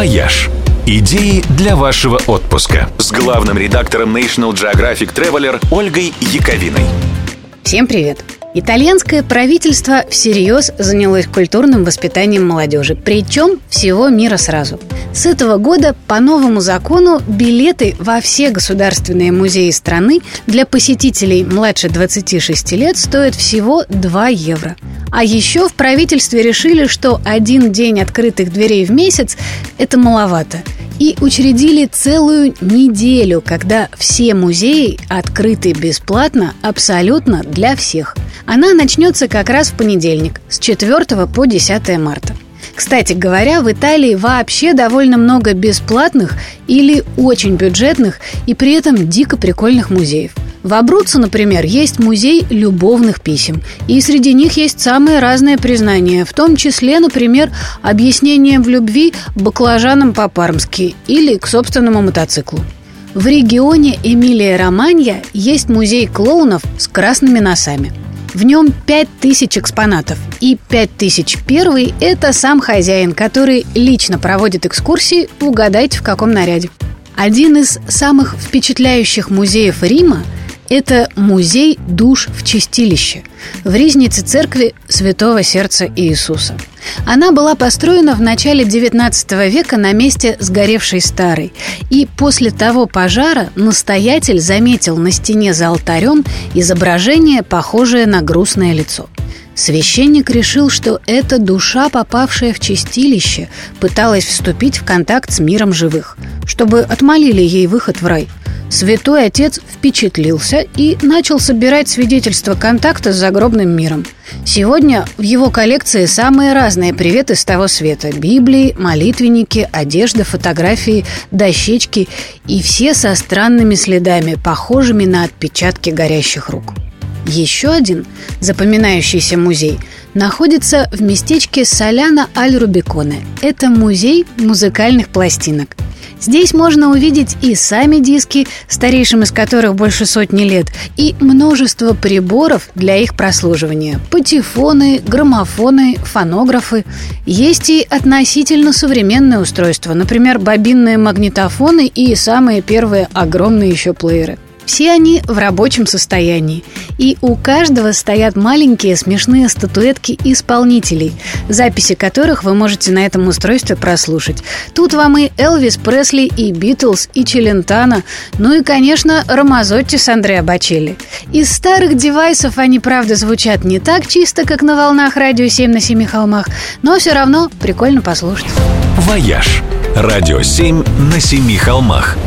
«Вояж». Идеи для вашего отпуска с главным редактором National Geographic Traveler Ольгой Яковиной. Всем привет! Итальянское правительство всерьез занялось культурным воспитанием молодежи, причем всего мира сразу. С этого года по новому закону билеты во все государственные музеи страны для посетителей младше 26 лет стоят всего 2 евро. А еще в правительстве решили, что один день открытых дверей в месяц – это маловато – и учредили целую неделю, когда все музеи открыты бесплатно абсолютно для всех. Она начнется как раз в понедельник, с 4 по 10 марта. Кстати говоря, в Италии вообще довольно много бесплатных или очень бюджетных и при этом дико прикольных музеев – в Абруццо, например, есть музей любовных писем. И среди них есть самые разные признания, в том числе, например, объяснение в любви баклажанам по-пармски или к собственному мотоциклу. В регионе Эмилия-Романья есть музей клоунов с красными носами. В нем 5000 экспонатов. И 5001 – это сам хозяин, который лично проводит экскурсии, угадайте в каком наряде. Один из самых впечатляющих музеев Рима – это музей душ в чистилище в Ризнице церкви Святого Сердца Иисуса. Она была построена в начале XIX века на месте сгоревшей старой. И после того пожара настоятель заметил на стене за алтарем изображение, похожее на грустное лицо. Священник решил, что эта душа, попавшая в чистилище, пыталась вступить в контакт с миром живых, чтобы отмолили ей выход в рай – Святой Отец впечатлился и начал собирать свидетельства контакта с загробным миром. Сегодня в его коллекции самые разные приветы с того света. Библии, молитвенники, одежда, фотографии, дощечки и все со странными следами, похожими на отпечатки горящих рук. Еще один запоминающийся музей находится в местечке Соляна Аль-Рубиконе. Это музей музыкальных пластинок – Здесь можно увидеть и сами диски, старейшим из которых больше сотни лет, и множество приборов для их прослушивания. Патефоны, граммофоны, фонографы. Есть и относительно современные устройства, например, бобинные магнитофоны и самые первые огромные еще плееры – все они в рабочем состоянии. И у каждого стоят маленькие смешные статуэтки исполнителей, записи которых вы можете на этом устройстве прослушать. Тут вам и Элвис Пресли, и Битлз, и Челентано, ну и, конечно, Рамазотти с Андреа Бочелли. Из старых девайсов они, правда, звучат не так чисто, как на волнах радио 7 на семи холмах, но все равно прикольно послушать. «Вояж» – радио 7 на семи холмах –